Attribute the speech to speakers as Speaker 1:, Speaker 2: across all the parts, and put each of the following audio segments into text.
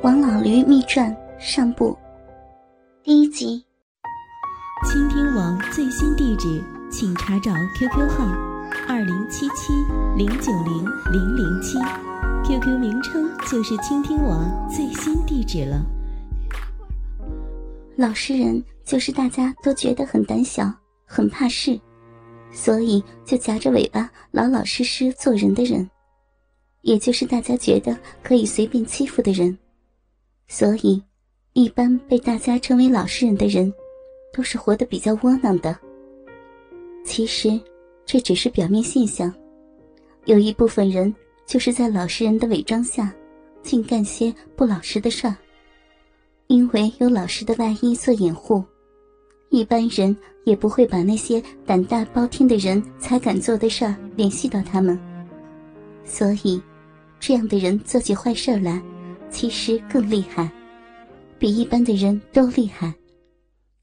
Speaker 1: 《王老驴秘传》上部，第一集。
Speaker 2: 倾听王最新地址，请查找 QQ 号二零七七零九零零零七，QQ 名称就是倾听王最新地址了。
Speaker 1: 老实人就是大家都觉得很胆小、很怕事，所以就夹着尾巴老老实实做人的人，也就是大家觉得可以随便欺负的人。所以，一般被大家称为老实人的人，都是活得比较窝囊的。其实，这只是表面现象，有一部分人就是在老实人的伪装下，竟干些不老实的事儿。因为有老实的外衣做掩护，一般人也不会把那些胆大包天的人才敢做的事儿联系到他们。所以，这样的人做起坏事来。其实更厉害，比一般的人都厉害，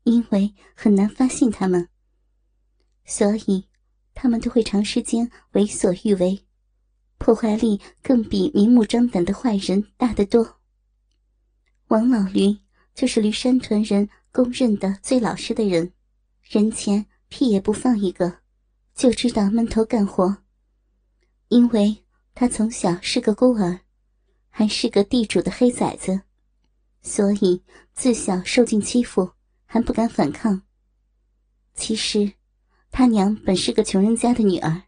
Speaker 1: 因为很难发现他们，所以他们都会长时间为所欲为，破坏力更比明目张胆的坏人大得多。王老驴就是驴山屯人公认的最老实的人，人前屁也不放一个，就知道闷头干活，因为他从小是个孤儿。还是个地主的黑崽子，所以自小受尽欺负，还不敢反抗。其实，他娘本是个穷人家的女儿，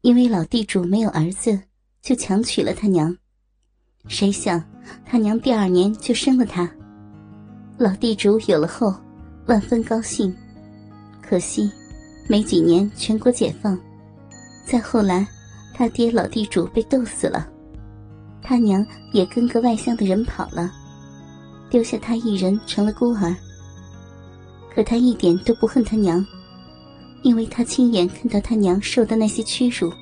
Speaker 1: 因为老地主没有儿子，就强娶了他娘。谁想他娘第二年就生了他，老地主有了后，万分高兴。可惜，没几年全国解放，再后来，他爹老地主被斗死了。他娘也跟个外乡的人跑了，丢下他一人成了孤儿。可他一点都不恨他娘，因为他亲眼看到他娘受的那些屈辱。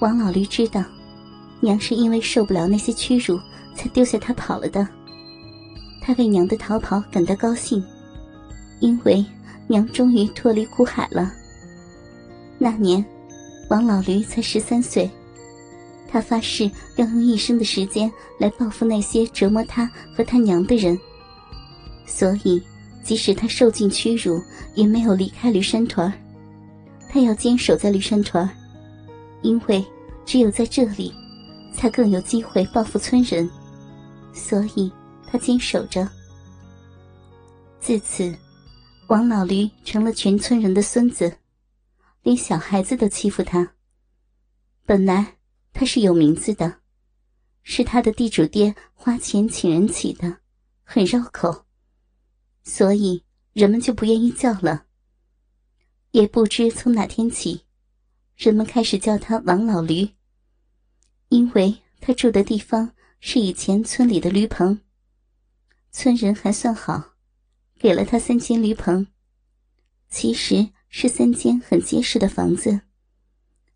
Speaker 1: 王老驴知道，娘是因为受不了那些屈辱才丢下他跑了的。他为娘的逃跑感到高兴，因为娘终于脱离苦海了。那年，王老驴才十三岁。他发誓要用一生的时间来报复那些折磨他和他娘的人，所以即使他受尽屈辱，也没有离开驴山屯他要坚守在驴山屯因为只有在这里，才更有机会报复村人，所以他坚守着。自此，王老驴成了全村人的孙子，连小孩子都欺负他。本来。他是有名字的，是他的地主爹花钱请人起的，很绕口，所以人们就不愿意叫了。也不知从哪天起，人们开始叫他王老驴，因为他住的地方是以前村里的驴棚，村人还算好，给了他三间驴棚，其实是三间很结实的房子。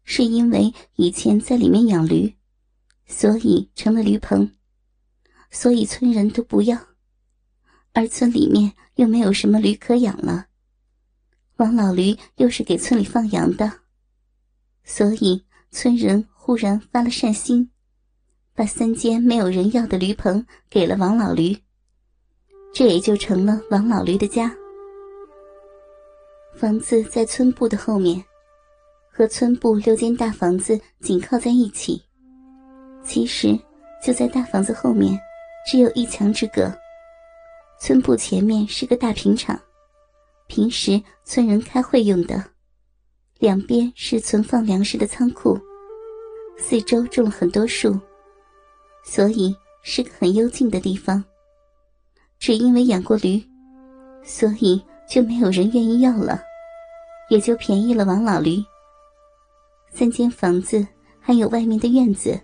Speaker 1: 是因为以前在里面养驴，所以成了驴棚，所以村人都不要，而村里面又没有什么驴可养了。王老驴又是给村里放羊的，所以村人忽然发了善心，把三间没有人要的驴棚给了王老驴，这也就成了王老驴的家。房子在村部的后面。和村部六间大房子紧靠在一起，其实就在大房子后面，只有一墙之隔。村部前面是个大平场，平时村人开会用的；两边是存放粮食的仓库，四周种了很多树，所以是个很幽静的地方。只因为养过驴，所以就没有人愿意要了，也就便宜了王老驴。三间房子，还有外面的院子，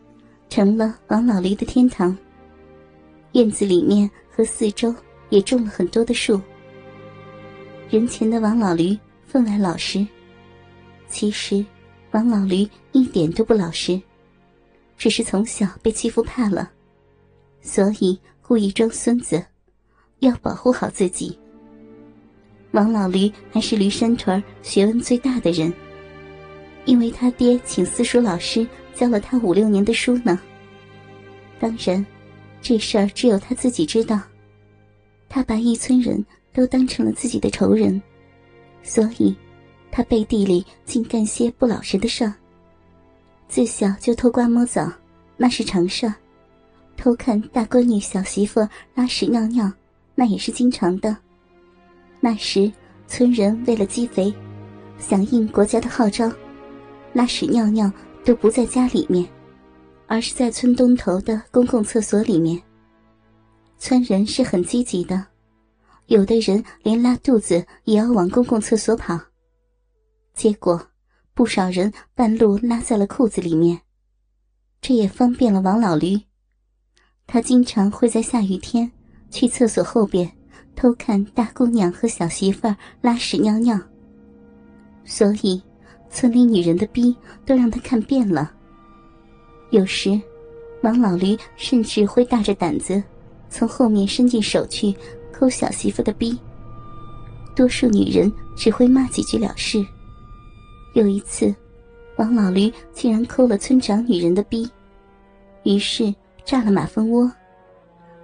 Speaker 1: 成了王老驴的天堂。院子里面和四周也种了很多的树。人前的王老驴分外老实，其实王老驴一点都不老实，只是从小被欺负怕了，所以故意装孙子，要保护好自己。王老驴还是驴山屯学问最大的人。因为他爹请私塾老师教了他五六年的书呢。当然，这事儿只有他自己知道。他把一村人都当成了自己的仇人，所以，他背地里竟干些不老实的事儿。自小就偷瓜摸枣，那是常事儿；偷看大闺女、小媳妇拉屎尿尿，那也是经常的。那时，村人为了积肥，响应国家的号召，拉屎尿尿都不在家里面。而是在村东头的公共厕所里面。村人是很积极的，有的人连拉肚子也要往公共厕所跑。结果，不少人半路拉在了裤子里面，这也方便了王老驴。他经常会在下雨天去厕所后边偷看大姑娘和小媳妇儿拉屎尿尿，所以村里女人的逼都让他看遍了。有时，王老驴甚至会大着胆子，从后面伸进手去抠小媳妇的逼。多数女人只会骂几句了事。有一次，王老驴竟然抠了村长女人的逼，于是炸了马蜂窝。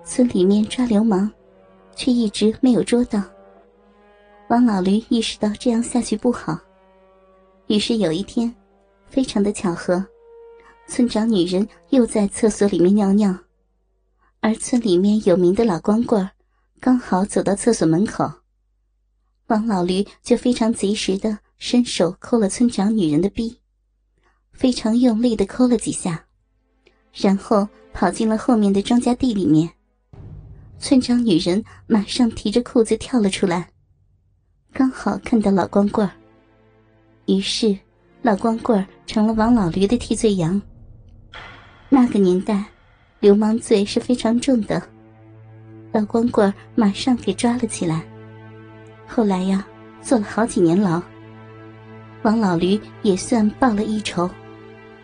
Speaker 1: 村里面抓流氓，却一直没有捉到。王老驴意识到这样下去不好，于是有一天，非常的巧合。村长女人又在厕所里面尿尿，而村里面有名的老光棍刚好走到厕所门口，王老驴就非常及时的伸手抠了村长女人的逼，非常用力的抠了几下，然后跑进了后面的庄稼地里面。村长女人马上提着裤子跳了出来，刚好看到老光棍于是老光棍成了王老驴的替罪羊。那个年代，流氓罪是非常重的。老光棍马上给抓了起来。后来呀，坐了好几年牢。王老驴也算报了一仇，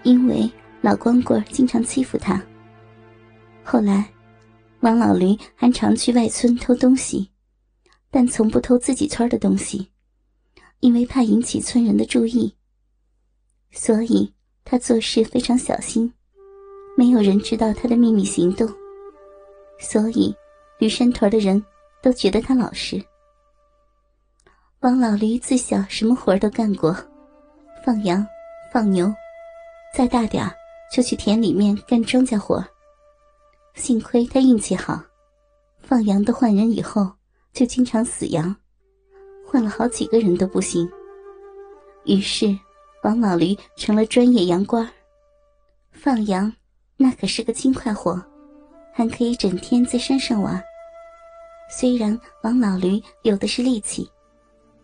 Speaker 1: 因为老光棍经常欺负他。后来，王老驴还常去外村偷东西，但从不偷自己村的东西，因为怕引起村人的注意。所以他做事非常小心。没有人知道他的秘密行动，所以驴山屯的人都觉得他老实。王老驴自小什么活都干过，放羊、放牛，再大点就去田里面干庄稼活。幸亏他运气好，放羊的换人以后就经常死羊，换了好几个人都不行。于是王老驴成了专业羊倌放羊。那可是个轻快活，还可以整天在山上玩。虽然王老驴有的是力气，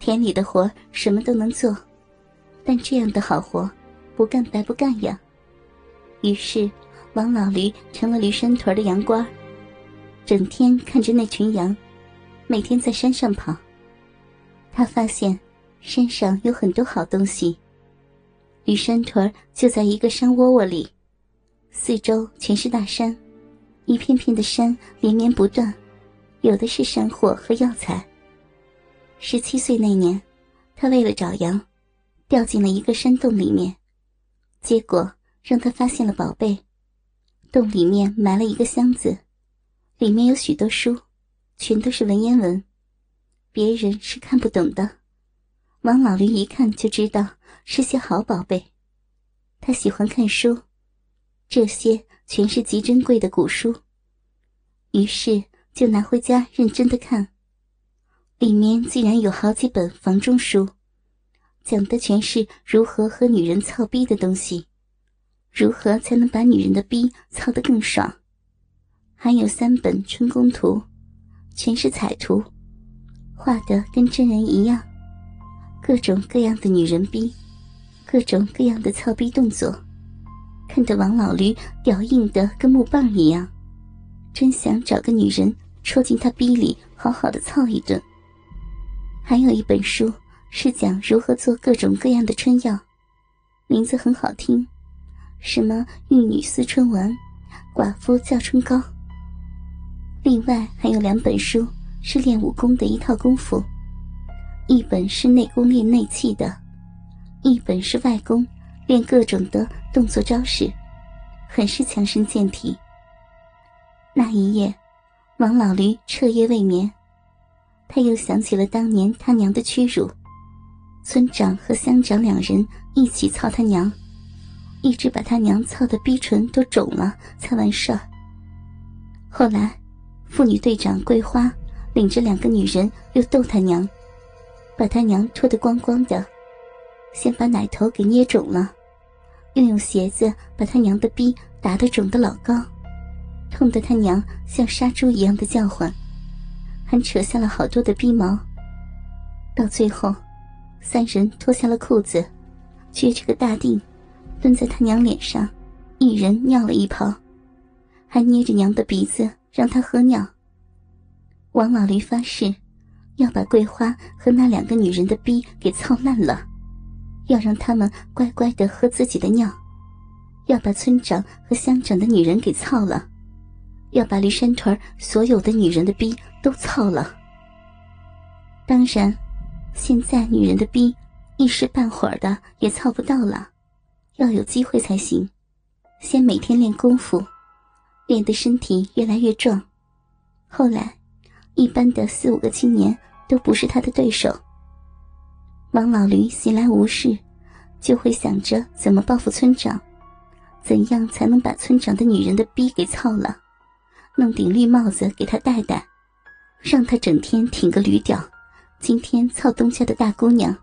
Speaker 1: 田里的活什么都能做，但这样的好活，不干白不干呀。于是，王老驴成了驴山屯的羊倌整天看着那群羊，每天在山上跑。他发现山上有很多好东西。驴山屯就在一个山窝窝里。四周全是大山，一片片的山连绵不断，有的是山货和药材。十七岁那年，他为了找羊，掉进了一个山洞里面，结果让他发现了宝贝。洞里面埋了一个箱子，里面有许多书，全都是文言文，别人是看不懂的。王老驴一看就知道是些好宝贝，他喜欢看书。这些全是极珍贵的古书，于是就拿回家认真的看。里面竟然有好几本房中书，讲的全是如何和女人操逼的东西，如何才能把女人的逼操得更爽。还有三本春宫图，全是彩图，画的跟真人一样，各种各样的女人逼，各种各样的操逼动作。看得王老驴屌硬的跟木棒一样，真想找个女人戳进他逼里，好好的操一顿。还有一本书是讲如何做各种各样的春药，名字很好听，什么玉女思春丸、寡妇叫春膏。另外还有两本书是练武功的一套功夫，一本是内功练内气的，一本是外功。练各种的动作招式，很是强身健体。那一夜，王老驴彻夜未眠。他又想起了当年他娘的屈辱，村长和乡长两人一起操他娘，一直把他娘操的逼唇都肿了才完事儿。后来，妇女队长桂花领着两个女人又逗他娘，把他娘脱得光光的，先把奶头给捏肿了，又用鞋子把他娘的逼打得肿得老高。痛得他娘像杀猪一样的叫唤，还扯下了好多的逼毛。到最后，三人脱下了裤子，撅着个大腚，蹲在他娘脸上，一人尿了一泡，还捏着娘的鼻子让她喝尿。王老驴发誓，要把桂花和那两个女人的逼给操烂了，要让他们乖乖的喝自己的尿，要把村长和乡长的女人给操了。要把驴山屯所有的女人的逼都操了。当然，现在女人的逼一时半会儿的也操不到了，要有机会才行。先每天练功夫，练得身体越来越壮。后来，一般的四五个青年都不是他的对手。王老驴闲来无事，就会想着怎么报复村长，怎样才能把村长的女人的逼给操了。弄顶绿帽子给他戴戴，让他整天挺个驴屌。今天操东家的大姑娘，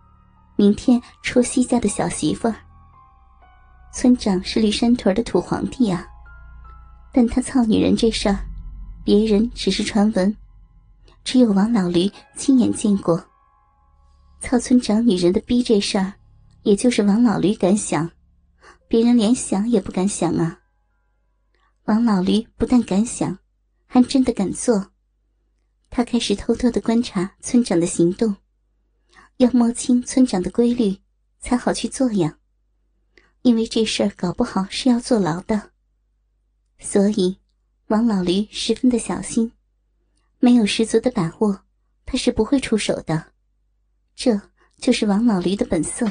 Speaker 1: 明天戳西家的小媳妇儿。村长是驴山屯的土皇帝啊，但他操女人这事儿，别人只是传闻，只有王老驴亲眼见过。操村长女人的逼这事儿，也就是王老驴敢想，别人连想也不敢想啊。王老驴不但敢想。还真的敢做，他开始偷偷的观察村长的行动，要摸清村长的规律，才好去做呀。因为这事儿搞不好是要坐牢的，所以王老驴十分的小心，没有十足的把握，他是不会出手的。这就是王老驴的本色。